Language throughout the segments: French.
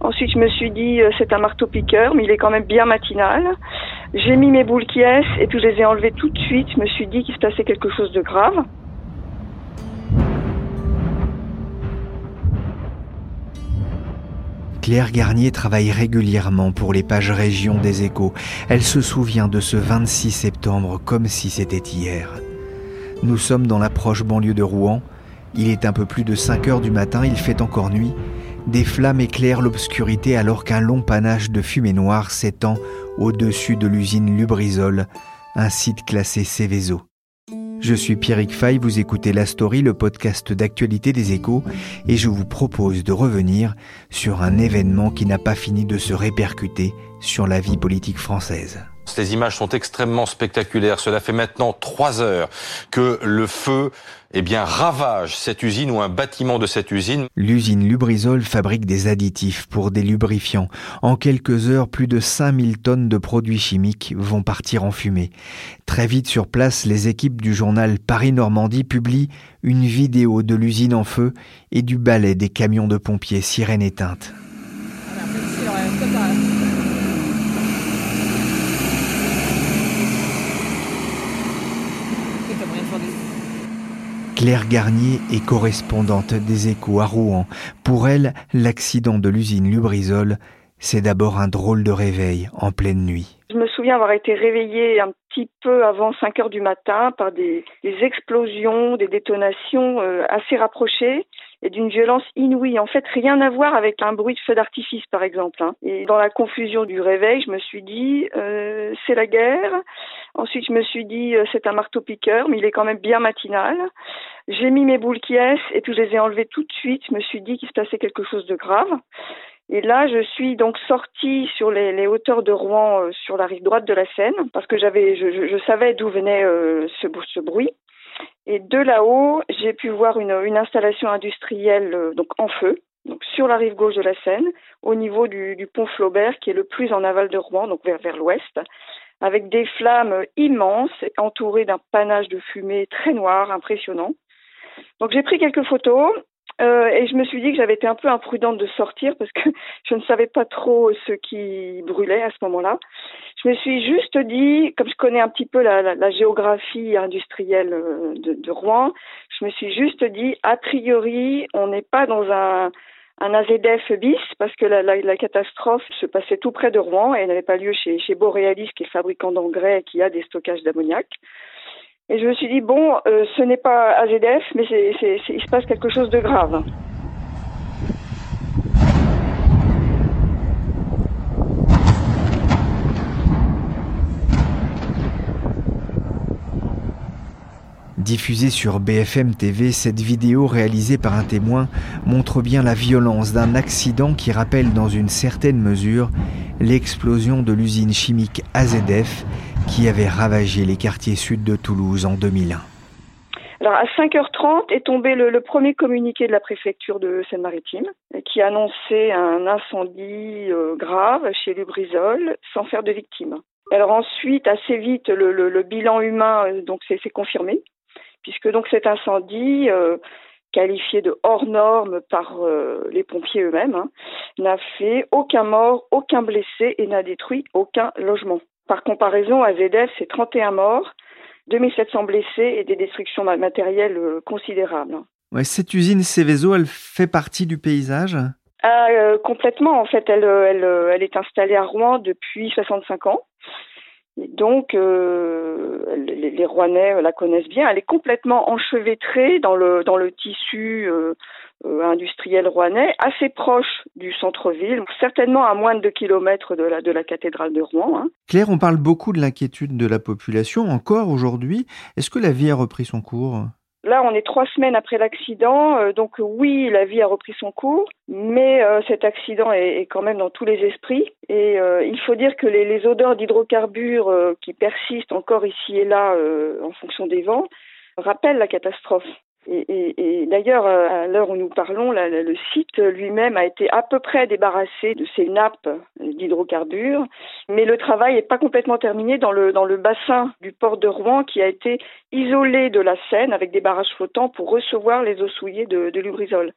Ensuite, je me suis dit, euh, c'est un marteau-piqueur, mais il est quand même bien matinal. J'ai mis mes boules qui et puis je les ai enlevées tout de suite. Je me suis dit qu'il se passait quelque chose de grave. Claire Garnier travaille régulièrement pour les pages région des échos. Elle se souvient de ce 26 septembre comme si c'était hier. Nous sommes dans la proche banlieue de Rouen. Il est un peu plus de 5 heures du matin, il fait encore nuit. Des flammes éclairent l'obscurité alors qu'un long panache de fumée noire s'étend au-dessus de l'usine Lubrizol, un site classé Céveso. Je suis Pierrick Fay, vous écoutez La Story, le podcast d'actualité des échos, et je vous propose de revenir sur un événement qui n'a pas fini de se répercuter sur la vie politique française. Ces images sont extrêmement spectaculaires. Cela fait maintenant trois heures que le feu eh bien, ravage cette usine ou un bâtiment de cette usine. L'usine Lubrizol fabrique des additifs pour des lubrifiants. En quelques heures, plus de 5000 tonnes de produits chimiques vont partir en fumée. Très vite sur place, les équipes du journal Paris-Normandie publient une vidéo de l'usine en feu et du balai des camions de pompiers sirènes éteintes. Claire Garnier est correspondante des échos à Rouen. Pour elle, l'accident de l'usine Lubrizol, c'est d'abord un drôle de réveil en pleine nuit. Je me souviens avoir été réveillée un petit peu avant 5 heures du matin par des, explosions, des détonations euh, assez rapprochées et d'une violence inouïe. En fait, rien à voir avec un bruit de feu d'artifice, par exemple. Hein. Et dans la confusion du réveil, je me suis dit, euh, c'est la guerre. Ensuite, je me suis dit, euh, c'est un marteau-piqueur, mais il est quand même bien matinal. J'ai mis mes boules qui et puis je les ai enlevées tout de suite. Je me suis dit qu'il se passait quelque chose de grave. Et là, je suis donc sortie sur les, hauteurs de Rouen, euh, sur la rive droite de la Seine, parce que j'avais, je, savais d'où venait ce, bruit. Et de là-haut, j'ai pu voir une, installation industrielle euh, donc en feu, donc sur la rive gauche de la Seine, au niveau du, du, pont Flaubert, qui est le plus en aval de Rouen, donc vers, vers l'ouest, avec des flammes immenses, entourées d'un panache de fumée très noir, impressionnant. Donc j'ai pris quelques photos euh, et je me suis dit que j'avais été un peu imprudente de sortir parce que je ne savais pas trop ce qui brûlait à ce moment-là. Je me suis juste dit, comme je connais un petit peu la, géographie industrielle euh, de, Rouen, je me suis juste dit, a priori, on n'est pas dans un, un AZF bis parce que la, catastrophe se passait tout près de Rouen et n'avait pas lieu chez, chez Borealis, qui est fabricant d'engrais qui a des stockages d'ammoniac. Et je me suis dit, bon, euh, ce n'est pas AZF, mais il se passe quelque chose de grave. Diffusée sur BFM TV, cette vidéo réalisée par un témoin montre bien la violence d'un accident qui rappelle dans une certaine mesure l'explosion de l'usine chimique AZF qui avait ravagé les quartiers sud de Toulouse en 2001. Alors à 5h30 est tombé le, premier communiqué de la préfecture de Seine-Maritime qui annonçait un incendie euh, grave chez Lubrizol sans faire de victimes. Alors ensuite, assez vite, le, bilan humain euh, donc c'est confirmé puisque donc cet incendie euh, qualifié de hors norme par les pompiers eux-mêmes, hein, n'a fait aucun mort, aucun blessé et n'a détruit aucun logement. Par comparaison, à ZF, c'est 31 morts, 2700 blessés et des destructions matérielles euh, considérables. cette usine Céveso, elle fait partie du paysage? Ah, euh, Complètement. En fait, elle, euh, elle, est installée à Rouen depuis 65 ans. Donc, les, les, Rouennais la connaissent bien. Elle est complètement enchevêtrée dans le, tissu euh, industriel rouennais, assez proche du centre-ville, certainement à moins de 2 kilomètres de la, de la cathédrale de Rouen. Hein. Claire, on parle beaucoup de l'inquiétude de la population encore aujourd'hui. Est-ce que la vie a repris son cours? Là, on est trois semaines après l'accident, euh, donc oui, la vie a repris son cours, mais euh, cet accident est, quand même dans tous les esprits. Et euh, il faut dire que les, les odeurs d'hydrocarbures qui persistent encore ici et là en fonction des vents rappellent la catastrophe. Et, et, et d'ailleurs, euh, à l'heure où nous parlons, le site lui-même a été à peu près débarrassé de ses nappes d'hydrocarbures, mais le travail n'est pas complètement terminé dans le, dans le bassin du port de Rouen qui a été isolé de la Seine avec des barrages flottants pour recevoir les eaux souillées de, de Lubrizol.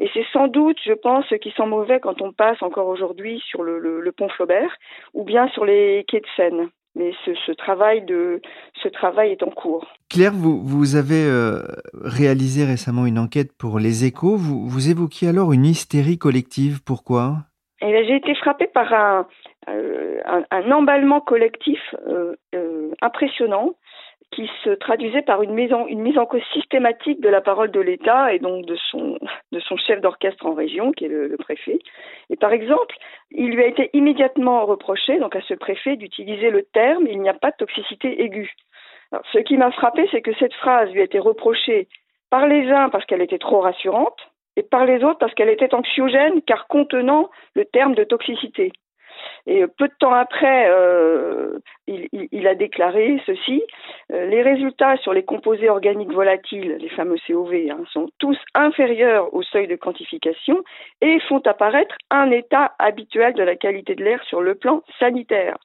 Et c'est sans doute, je pense, ce qui sent mauvais quand on passe encore aujourd'hui sur le, le, le pont Flaubert ou bien sur les quais de Seine mais ce, travail de ce travail est en cours. Claire, vous, vous avez euh, réalisé récemment une enquête pour les échos. Vous, vous évoquiez alors une hystérie collective. Pourquoi? Eh J'ai été frappée par un, euh, un, emballement collectif euh, impressionnant qui se traduisait par une mise, en, cause systématique de la parole de l'État et donc de son, chef d'orchestre en région, qui est le, préfet. Et par exemple, il lui a été immédiatement reproché, donc à ce préfet, d'utiliser le terme il n'y a pas de toxicité aiguë. ce qui m'a frappé, c'est que cette phrase lui a été reprochée par les uns parce qu'elle était trop rassurante et par les autres parce qu'elle était anxiogène car contenant le terme de toxicité. Et peu de temps après, euh, il, a déclaré ceci euh, les résultats sur les composés organiques volatiles, les fameux COV, hein, sont tous inférieurs au seuil de quantification et font apparaître un état habituel de la qualité de l'air sur le plan sanitaire.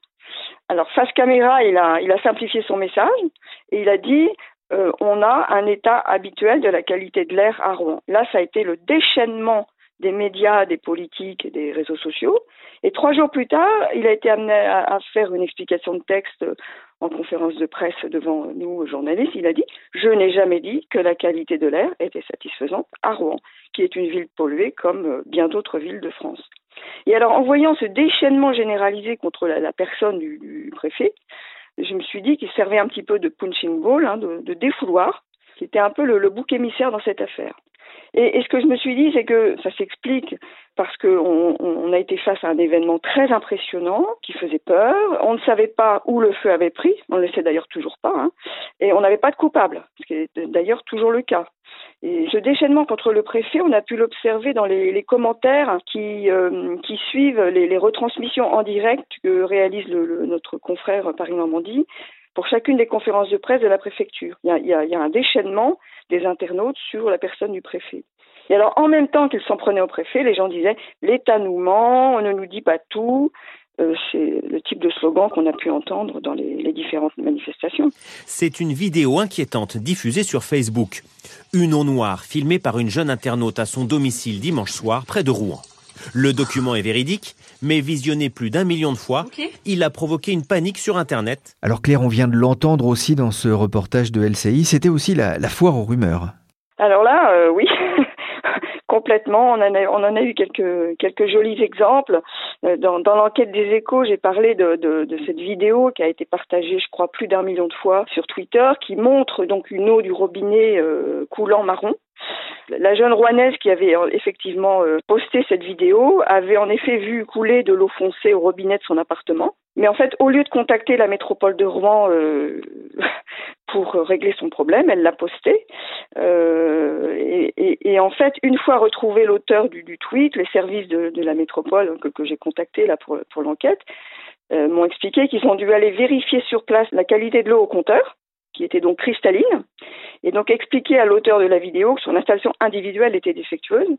Alors, face caméra, il a, il a simplifié son message et il a dit euh, on a un état habituel de la qualité de l'air à Rouen. Là, ça a été le déchaînement des médias, des politiques et des réseaux sociaux. Et trois jours plus tard, il a été amené à, faire une explication de texte en conférence de presse devant nous, journalistes. Il a dit Je n'ai jamais dit que la qualité de l'air était satisfaisante à Rouen, qui est une ville polluée comme bien d'autres villes de France. Et alors, en voyant ce déchaînement généralisé contre la, personne du, préfet, je me suis dit qu'il servait un petit peu de punching ball, hein, de, défouloir, qui était un peu le bouc émissaire dans cette affaire. Et, ce que je me suis dit, c'est que ça s'explique parce qu'on on a été face à un événement très impressionnant qui faisait peur. On ne savait pas où le feu avait pris, on ne le sait d'ailleurs toujours pas, hein, et on n'avait pas de coupable, ce qui est d'ailleurs toujours le cas. Et ce déchaînement contre le préfet, on a pu l'observer dans les, commentaires qui, euh, suivent les, retransmissions en direct que réalise notre confrère Paris-Normandie pour chacune des conférences de presse de la préfecture. Il y a, un déchaînement des internautes sur la personne du préfet. Et alors, en même temps qu'ils s'en prenaient au préfet, les gens disaient l'État nous ment, on ne nous dit pas tout. Euh, c'est le type de slogan qu'on a pu entendre dans les différentes manifestations. C'est une vidéo inquiétante diffusée sur Facebook. Une eau noire filmée par une jeune internaute à son domicile dimanche soir près de Rouen. Le document est véridique, mais visionné plus d'un million de fois, il a provoqué une panique sur Internet. Alors Claire, on vient de l'entendre aussi dans ce reportage de LCI, c'était aussi la, foire aux rumeurs. Alors là, euh, oui, complètement. On en a, on en a eu quelques, quelques jolis exemples. Euh, dans, dans l'enquête des échos, j'ai parlé de, de, de, cette vidéo qui a été partagée, je crois, plus d'un million de fois sur Twitter, qui montre donc une eau du robinet euh, coulant marron. La jeune Rouanaise qui avait effectivement euh, posté cette vidéo avait en effet vu couler de l'eau foncée au robinet de son appartement. Mais en fait, au lieu de contacter la métropole de Rouen euh, pour régler son problème, elle l'a posté. Euh, et, en fait, une fois retrouvé l'auteur du, tweet, les services de, la métropole que, que j'ai contacté là pour l'enquête m'ont expliqué qu'ils ont dû aller vérifier sur place la qualité de l'eau au compteur qui était donc cristalline, et donc expliquer à l'auteur de la vidéo que son installation individuelle était défectueuse,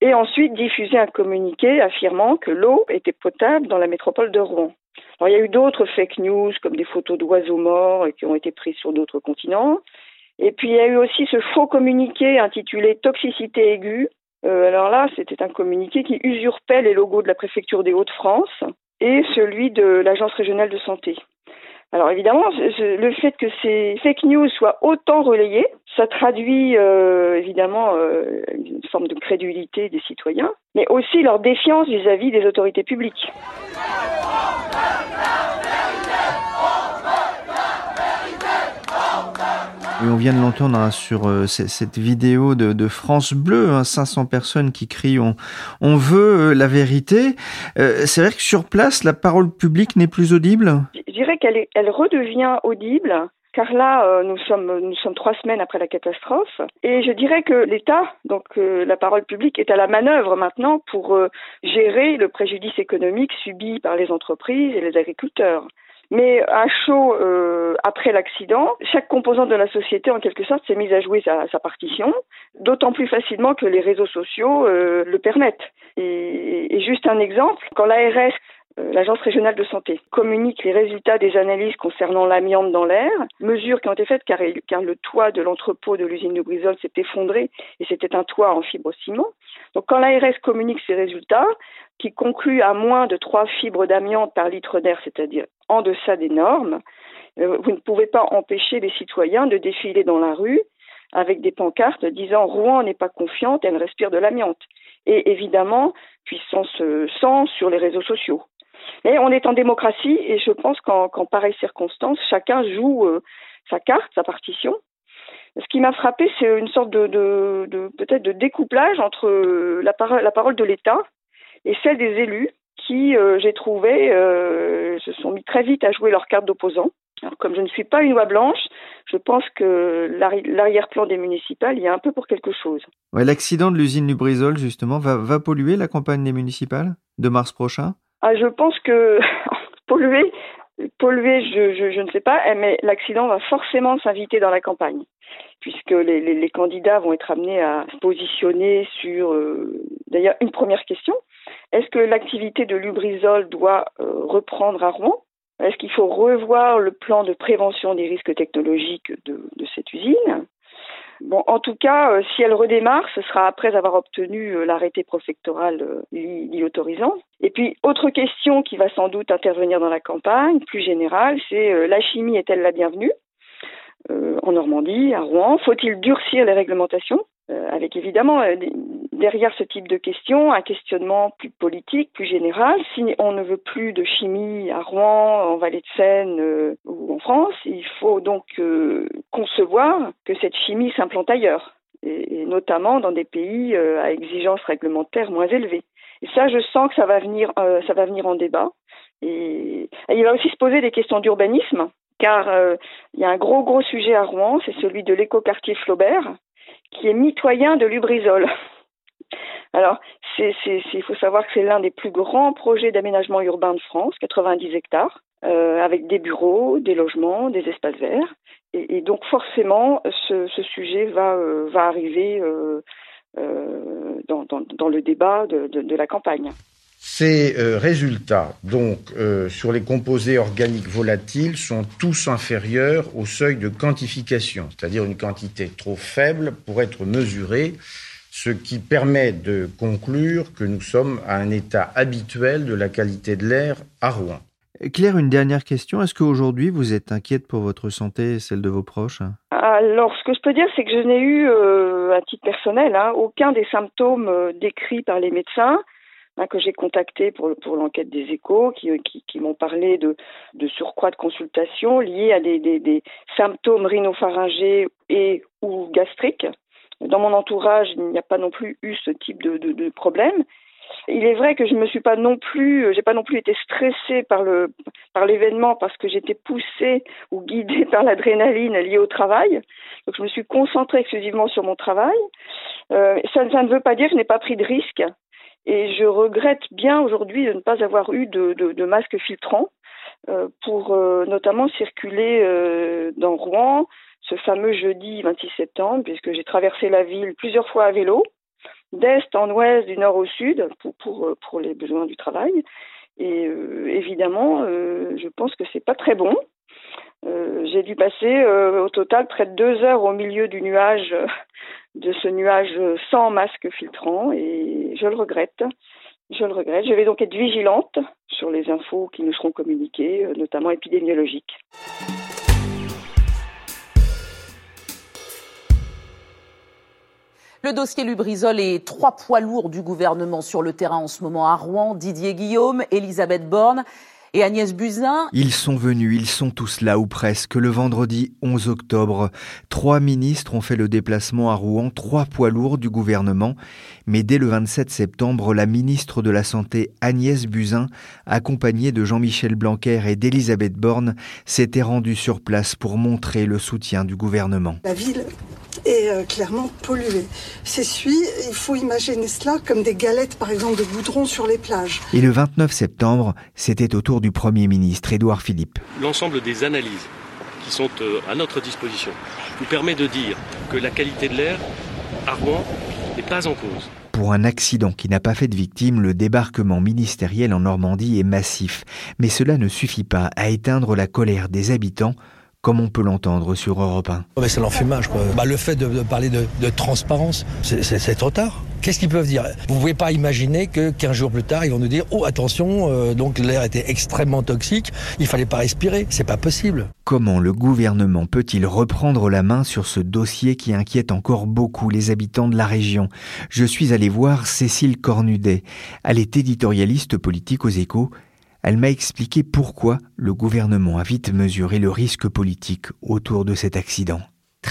et ensuite diffuser un communiqué affirmant que l'eau était potable dans la métropole de Rouen. Alors il y a eu d'autres fake news comme des photos d'oiseaux morts qui ont été prises sur d'autres continents. Et puis il y a eu aussi ce faux communiqué intitulé Toxicité aiguë. Euh, alors là, c'était un communiqué qui usurpait les logos de la préfecture des Hauts-de-France et celui de l'Agence régionale de santé. Alors évidemment, le fait que ces fake news soient autant relayées, ça traduit euh, évidemment euh, une forme de crédulité des citoyens, mais aussi leur défiance vis-à-vis des autorités publiques on vient de l'entendre hein, sur euh, cette vidéo de, France Bleu, 500 hein, personnes qui crient on, veut euh, la vérité. Euh, c'est vrai que sur place, la parole publique n'est plus audible? Je dirais qu'elle elle redevient audible car là, nous sommes nous sommes trois semaines après la catastrophe, et je dirais que l'État, donc la parole publique, est à la manœuvre maintenant pour gérer le préjudice économique subi par les entreprises et les agriculteurs. Mais à chaud, après l'accident, chaque composante de la société, en quelque sorte, s'est mise à jouer sa, partition, d'autant plus facilement que les réseaux sociaux le permettent. Et, et, juste un exemple, quand l'ARS euh, l'Agence régionale de santé communique les résultats des analyses concernant l'amiante dans l'air, mesures qui ont été faites car, car le toit de l'entrepôt de l'usine de Brisol s'est effondré et c'était un toit en fibre ciment. Donc quand l'ARS communique ces résultats, qui concluent à moins de 3 fibres d'amiante par litre d'air, c'est-à-dire en deçà des normes, euh, vous ne pouvez pas empêcher les citoyens de défiler dans la rue avec des pancartes disant Rouen n'est pas confiante, elle respire de l'amiante. Et évidemment, puissance 100 sur les réseaux sociaux. Mais on est en démocratie et je pense qu'en pareille circonstance, chacun joue euh, sa carte, sa partition. Ce qui m'a frappé, c'est une sorte de, peut-être de découplage entre la parole de l'État et celle des élus qui, euh, j'ai trouvé, se sont mis très vite à jouer leur carte d'opposant. comme je ne suis pas une loi blanche, je pense que l'arrière-plan des municipales, il y a un peu pour quelque chose. Ouais, L'accident de l'usine Lubrizol, justement, va, va polluer la campagne des municipales de mars prochain? Ah, je pense que polluer, polluer, je, je, je, ne sais pas, eh, mais l'accident va forcément s'inviter dans la campagne, puisque les, les, les, candidats vont être amenés à se positionner sur, euh, d'ailleurs, une première question. Est-ce que l'activité de Lubrizol doit euh, reprendre à Rouen? Est-ce qu'il faut revoir le plan de prévention des risques technologiques de, cette usine? Bon, en tout cas, euh, si elle redémarre, ce sera après avoir obtenu euh, l'arrêté préfectoral l'y autorisant. Et puis, autre question qui va sans doute intervenir dans la campagne, plus générale, c'est la chimie est-elle la bienvenue? En Normandie, à Rouen Faut-il durcir les réglementations? Avec évidemment derrière ce type de questions, un questionnement plus politique, plus général. Si on ne veut plus de chimie à Rouen, en Vallée de Seine euh, ou en France, il faut donc euh, concevoir que cette chimie s'implante ailleurs, et, notamment dans des pays euh, à exigences réglementaires moins élevées. Et ça, je sens que ça va venir, en débat. Et, et, il va aussi se poser des questions d'urbanisme, car il y a un gros gros sujet à Rouen, c'est celui de l'écoquartier Flaubert, qui est mitoyen de Lubrizol. Alors, il faut savoir que c'est l'un des plus grands projets d'aménagement urbain de France, 90 hectares, euh, avec des bureaux, des logements, des espaces verts. Et, donc, forcément, ce, sujet va, euh, arriver euh, dans, le débat de, la campagne. Ces résultats, donc, sur les composés organiques volatiles, sont tous inférieurs au seuil de quantification, c'est-à-dire une quantité trop faible pour être mesurée ce qui permet de conclure que nous sommes à un état habituel de la qualité de l'air à Rouen. Claire, une dernière question. Est-ce qu'aujourd'hui vous êtes inquiète pour votre santé et celle de vos proches? Alors, ce que je peux dire, c'est que je n'ai eu, euh, à titre personnel, hein, aucun des symptômes euh, décrits par les médecins hein, que j'ai contactés pour, pour l'enquête des échos, qui, euh, qui, qui m'ont parlé de, de surcroît de consultation liés à des, des, des symptômes rhinopharyngés et ou gastriques. Dans mon entourage, il n'y a pas non plus eu ce type de, problème. Il est vrai que je me suis pas non plus, j'ai pas non plus été stressée par le par l'événement parce que j'étais poussée ou guidée par l'adrénaline liée au travail. Donc je me suis concentrée exclusivement sur mon travail. Euh, ça, ne veut pas dire que je n'ai pas pris de risque. Et je regrette bien aujourd'hui de ne pas avoir eu de, masque filtrant euh, pour euh, notamment circuler euh, dans Rouen, ce fameux jeudi 26 septembre, puisque j'ai traversé la ville plusieurs fois à vélo, d'est en ouest, du nord au sud, pour, euh, les besoins du travail. Et euh, évidemment, euh, je pense que c'est pas très bon. J'ai dû passer au total près de deux heures au milieu du nuage, de ce nuage sans masque filtrant, et je le regrette. Je le regrette. Je vais donc être vigilante sur les infos qui nous seront communiquées, notamment épidémiologiques. Le dossier Lubrizol est trois poids lourds du gouvernement sur le terrain en ce moment à Rouen, Didier Guillaume, Elisabeth Borne. Et Agnès Buzyn. Ils sont venus, ils sont tous là ou presque. Le vendredi 11 octobre, trois ministres ont fait le déplacement à Rouen, trois poids lourds du gouvernement. Mais dès le 27 septembre, la ministre de la Santé Agnès Buzyn, accompagnée de Jean-Michel Blanquer et d'Elisabeth Borne, s'était rendue sur place pour montrer le soutien du gouvernement. La ville est euh, clairement polluée. S'essuie, il faut imaginer cela comme des galettes par exemple de goudron sur les plages. Et le 29 septembre, c'était au tour du Premier ministre Édouard Philippe. L'ensemble des analyses qui sont euh, à notre disposition nous permet de dire que la qualité de l'air à Rouen n'est pas en cause. Pour un accident qui n'a pas fait de victimes, le débarquement ministériel en Normandie est massif. Mais cela ne suffit pas à éteindre la colère des habitants comme on peut l'entendre sur Europe 1. c'est l'enfumage. Bah, le fait de, parler de, transparence, c'est trop tard. Qu'est-ce qu'ils peuvent dire? Vous ne pouvez pas imaginer que 15 jours plus tard, ils vont nous dire Oh, attention, euh, donc l'air était extrêmement toxique, il fallait pas respirer. C'est pas possible. Comment le gouvernement peut-il reprendre la main sur ce dossier qui inquiète encore beaucoup les habitants de la région? Je suis allé voir Cécile Cornudet. Elle est éditorialiste politique aux échos elle m'a expliqué pourquoi le gouvernement a vite mesuré le risque politique autour de cet accident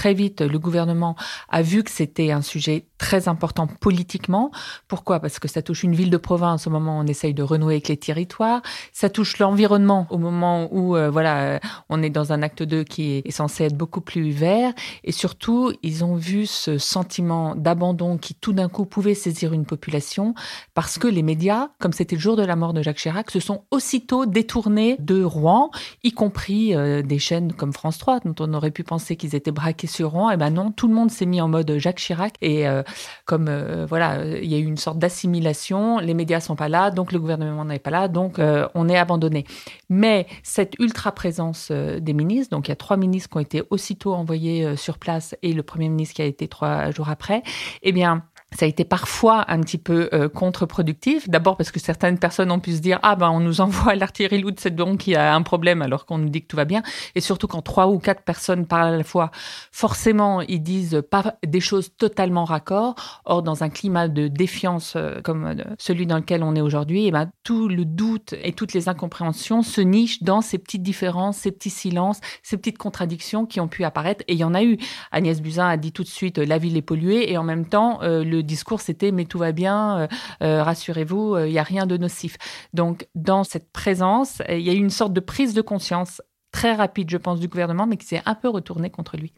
très vite, le gouvernement a vu que c'était un sujet très important politiquement. Pourquoi? Parce que ça touche une ville de province au moment où on essaye de renouer avec les territoires. Ça touche l'environnement au moment où, euh, voilà, on est dans un acte 2 qui est censé être beaucoup plus vert. Et surtout, ils ont vu ce sentiment d'abandon qui tout d'un coup pouvait saisir une population parce que les médias, comme c'était le jour de la mort de Jacques Chirac, se sont aussitôt détournés de Rouen, y compris euh, des chaînes comme France 3, dont on aurait pu penser qu'ils étaient braqués et eh ben non, tout le monde s'est mis en mode Jacques Chirac et euh, comme euh, voilà, il y a eu une sorte d'assimilation, les médias sont pas là, donc le gouvernement n'est pas là, donc euh, on est abandonné. Mais cette ultra présence des ministres, donc il y a trois ministres qui ont été aussitôt envoyés sur place et le premier ministre qui a été trois jours après, eh bien ça a été parfois un petit peu euh, contre-productif. D'abord parce que certaines personnes ont pu se dire ah ben on nous envoie l'artillerie lourde c'est donc qui a un problème alors qu'on nous dit que tout va bien. Et surtout quand trois ou quatre personnes parlent à la fois, forcément ils disent pas des choses totalement raccord. Or dans un climat de défiance euh, comme euh, celui dans lequel on est aujourd'hui, eh ben tout le doute et toutes les incompréhensions se nichent dans ces petites différences, ces petits silences, ces petites contradictions qui ont pu apparaître. Et il y en a eu. Agnès Buzyn a dit tout de suite la ville est polluée et en même temps le discours, c'était mais tout va bien, euh, euh, rassurez-vous, il n'y a rien de nocif. Donc, dans cette présence, il y a eu une sorte de prise de conscience très rapide, je pense, du gouvernement, mais qui s'est un peu retournée contre lui.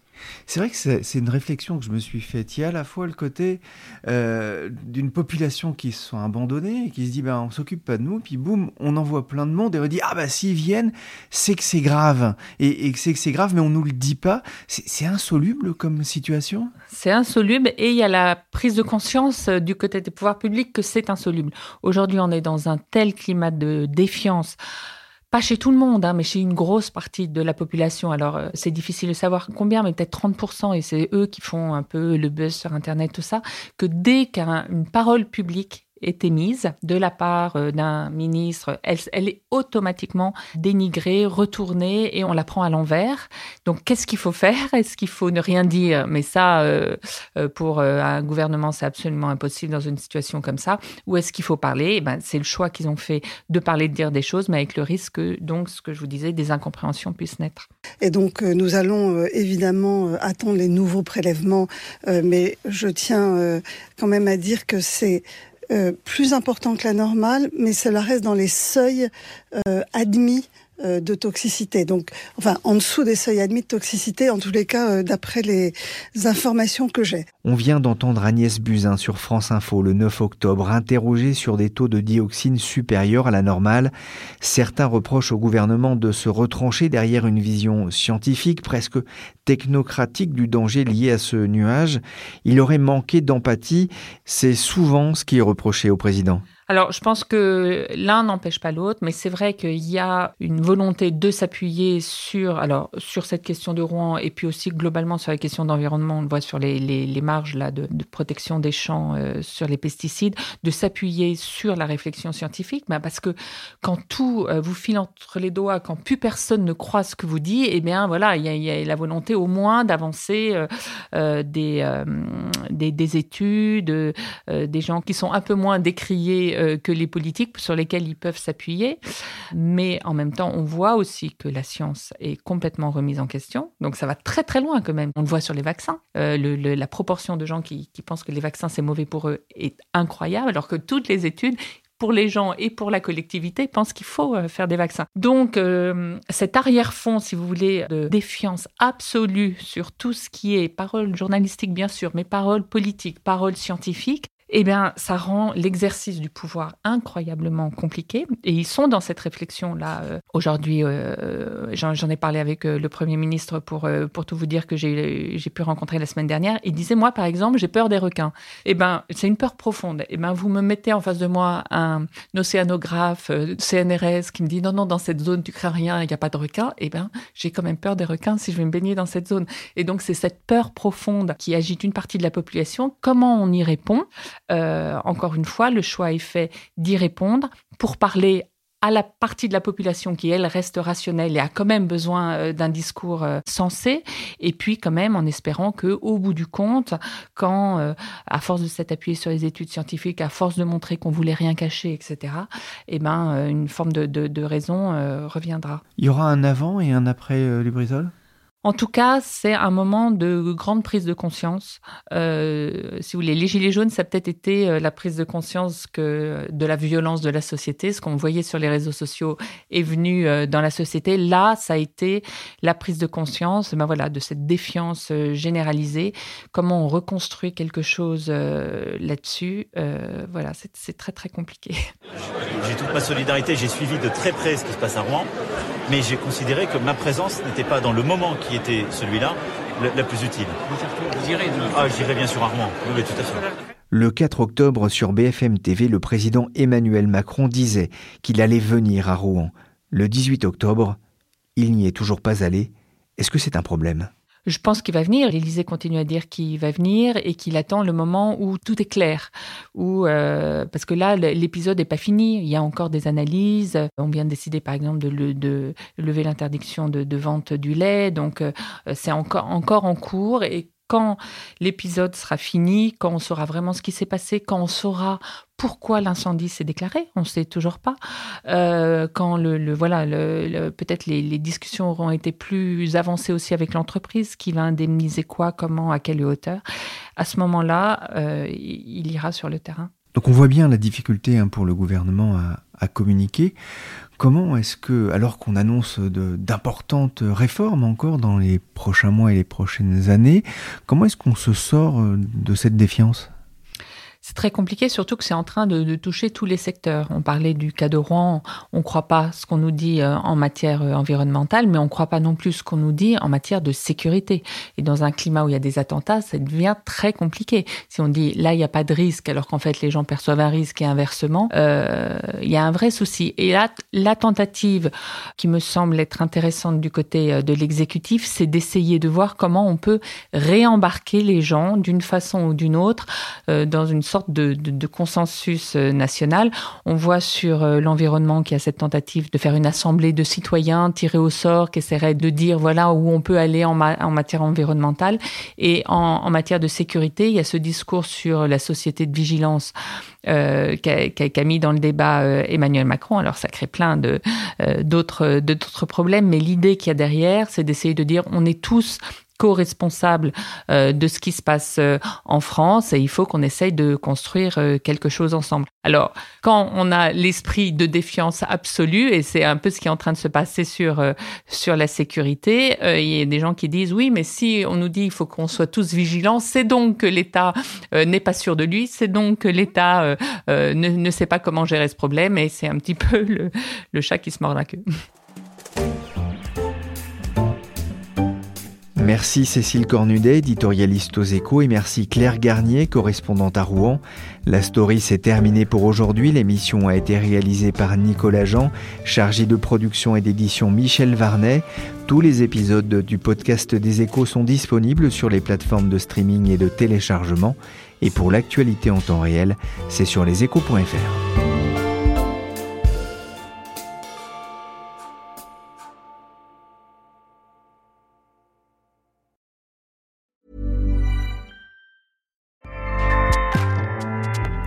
C'est vrai que c'est une réflexion que je me suis faite. Il y a à la fois le côté euh, d'une population qui se sont abandonnée, qui se dit ben, on s'occupe pas de nous, puis boum, on envoie plein de monde et on dit ah bah s'ils viennent, c'est que c'est grave. Et, c'est que c'est grave, mais on nous le dit pas. C'est insoluble comme situation? C'est insoluble et il y a la prise de conscience euh, du côté des pouvoirs publics que c'est insoluble. Aujourd'hui, on est dans un tel climat de défiance pas chez tout le monde, hein, mais chez une grosse partie de la population. Alors, euh, c'est difficile de savoir combien, mais peut-être 30%, et c'est eux qui font un peu le buzz sur Internet, tout ça, que dès qu'une parole publique est émise de la part euh, d'un ministre, elle, est automatiquement dénigrée, retournée et on la prend à l'envers. Donc qu'est-ce qu'il faut faire? Est-ce qu'il faut ne rien dire? Mais ça, euh, euh, pour un gouvernement, c'est absolument impossible dans une situation comme ça. Ou est-ce qu'il faut parler? Eh ben, C'est le choix qu'ils ont fait de parler, de dire des choses, mais avec le risque, donc, ce que je vous disais, des incompréhensions puissent naître. Et donc nous allons évidemment attendre les nouveaux prélèvements, mais je tiens quand même à dire que c'est euh, plus important que la normale, mais cela reste dans les seuils euh, admis de toxicité. Donc, enfin, en dessous des seuils admis de toxicité, en tous les cas, euh, d'après les informations que j'ai. On vient d'entendre Agnès Buzyn sur France Info le 9 octobre, interrogée sur des taux de dioxine supérieurs à la normale. Certains reprochent au gouvernement de se retrancher derrière une vision scientifique, presque technocratique du danger lié à ce nuage. Il aurait manqué d'empathie. C'est souvent ce qui est reproché au président. Alors, je pense que l'un n'empêche pas l'autre, mais c'est vrai qu'il y a une volonté de s'appuyer sur, alors, sur cette question de Rouen et puis aussi globalement sur la question d'environnement. On le voit sur les, les, marges là de, protection des champs euh, sur les pesticides, de s'appuyer sur la réflexion scientifique, bah parce que quand tout euh, vous file entre les doigts, quand plus personne ne croit ce que vous dites, eh bien voilà, il y a, il y a la volonté au moins d'avancer euh, des, des, des études, des gens qui sont un peu moins décriés euh, que les politiques sur lesquels ils peuvent s'appuyer. Mais en même temps, on voit aussi que la science est complètement remise en question. Donc ça va très très loin quand même. On le voit sur les vaccins. Euh, la proportion de gens qui, pensent que les vaccins c'est mauvais pour eux est incroyable, alors que toutes les études pour les gens et pour la collectivité pensent qu'il faut euh, faire des vaccins. Donc cet arrière-fond, si vous voulez, de défiance absolue sur tout ce qui est parole journalistique bien sûr, mais parole politique, parole scientifique, eh bien, ça rend l'exercice du pouvoir incroyablement compliqué. Et ils sont dans cette réflexion-là. Euh, aujourd'hui, euh, j'en ai parlé avec euh, le Premier ministre pour, pour tout vous dire que j'ai pu rencontrer la semaine dernière. Il disait, moi, par exemple, j'ai peur des requins. Eh bien, c'est une peur profonde. Eh bien, vous me mettez en face de moi un océanographe, CNRS, qui me dit, non, non, dans cette zone, tu crains rien, il n'y a pas de requins. Eh bien, j'ai quand même peur des requins si je vais me baigner dans cette zone. Et donc, c'est cette peur profonde qui agite une partie de la population. Comment on y répond? Euh, encore une fois, le choix est fait d'y répondre pour parler à la partie de la population qui, elle, reste rationnelle et a quand même besoin euh, d'un discours euh, sensé, et puis quand même en espérant que, au bout du compte, quand, à force de s'être appuyé sur les études scientifiques, à force de montrer qu'on voulait rien cacher, etc., eh ben, une forme de, de raison reviendra. Il y aura un avant et un après Lubrizol? En tout cas, c'est un moment de grande prise de conscience. Euh, si vous voulez, les Gilets jaunes, ça a peut-être été euh, la prise de conscience de la violence de la société. Ce qu'on voyait sur les réseaux sociaux est venu euh, dans la société. Là, ça a été la prise de conscience ben voilà, de cette défiance généralisée. Comment on reconstruit quelque chose là-dessus Voilà, c'est très, très compliqué. J'ai toute ma solidarité. J'ai suivi de très près ce qui se passe à Rouen. Mais j'ai considéré que ma présence n'était pas dans le moment qui était celui-là, la, plus utile. Vous irez Ah, j'irai bien sûr Armand. Oui, tout à fait. Le 4 octobre, sur BFM TV, le président Emmanuel Macron disait qu'il allait venir à Rouen. Le 18 octobre, il n'y est toujours pas allé. Est-ce que c'est un problème? Je pense qu'il va venir. L'Élysée continue à dire qu'il va venir et qu'il attend le moment où tout est clair. Euh, parce que là, l'épisode n'est pas fini. Il y a encore des analyses. On vient de décider, par exemple, de, lever l'interdiction de, vente du lait. Donc, euh, c'est encore en cours. Et quand l'épisode sera fini, quand on saura vraiment ce qui s'est passé, quand on saura pourquoi l'incendie s'est déclaré, on ne sait toujours pas. Euh, quand le, voilà, peut-être les, discussions auront été plus avancées aussi avec l'entreprise, qui va indemniser quoi, comment, à quelle hauteur. À ce moment-là, euh, il ira sur le terrain. Donc on voit bien la difficulté hein, pour le gouvernement à communiquer. Comment est-ce que, alors qu'on annonce d'importantes réformes encore dans les prochains mois et les prochaines années, comment est-ce qu'on se sort euh, de cette défiance? C'est très compliqué, surtout que c'est en train de, toucher tous les secteurs. On parlait du cas de Rouen, on ne croit pas ce qu'on nous dit euh, en matière euh, environnementale, mais on ne croit pas non plus ce qu'on nous dit en matière de sécurité. Et dans un climat où il y a des attentats, ça devient très compliqué. Si on dit là, il n'y a pas de risque, alors qu'en fait les gens perçoivent un risque et inversement, euh, il y a un vrai souci. Et là, la tentative qui me semble être intéressante du côté de l'exécutif, c'est d'essayer de voir comment on peut réembarquer les gens d'une façon ou d'une autre dans une sorte de, consensus euh, national. On voit sur euh, l'environnement qu'il y a cette tentative de faire une assemblée de citoyens tirés au sort qui essaierait de dire voilà où on peut aller en, matière environnementale. Et en, matière de sécurité, il y a ce discours sur la société de vigilance euh, qu'a mis dans le débat Emmanuel Macron. Alors ça crée plein de d'autres problèmes, mais l'idée qu'il y a derrière, c'est d'essayer de dire on est tous co-responsable euh, de ce qui se passe euh, en France et il faut qu'on essaye de construire euh, quelque chose ensemble. Alors, quand on a l'esprit de défiance absolue, et c'est un peu ce qui est en train de se passer sur, sur la sécurité, il y a des gens qui disent oui, mais si on nous dit il faut qu'on soit tous vigilants, c'est donc que l'État n'est pas sûr de lui, c'est donc que l'État ne, ne, sait pas comment gérer ce problème et c'est un petit peu le, le chat qui se mord la queue. Merci Cécile Cornudet, éditorialiste aux échos, et merci Claire Garnier, correspondante à Rouen. La story s'est terminée pour aujourd'hui. L'émission a été réalisée par Nicolas Jean, chargé de production et d'édition Michel Varnet. Tous les épisodes du podcast des échos sont disponibles sur les plateformes de streaming et de téléchargement. Et pour l'actualité en temps réel, c'est sur leséchos.fr.